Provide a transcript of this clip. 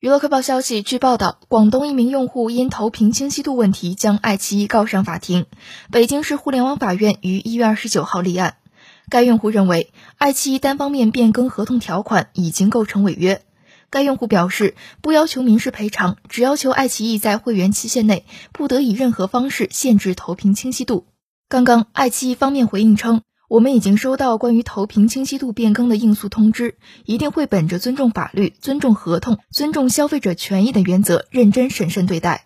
娱乐快报消息，据报道，广东一名用户因投屏清晰度问题将爱奇艺告上法庭。北京市互联网法院于一月二十九号立案。该用户认为，爱奇艺单方面变更合同条款已经构成违约。该用户表示，不要求民事赔偿，只要求爱奇艺在会员期限内不得以任何方式限制投屏清晰度。刚刚，爱奇艺方面回应称。我们已经收到关于投屏清晰度变更的应诉通知，一定会本着尊重法律、尊重合同、尊重消费者权益的原则，认真审慎对待。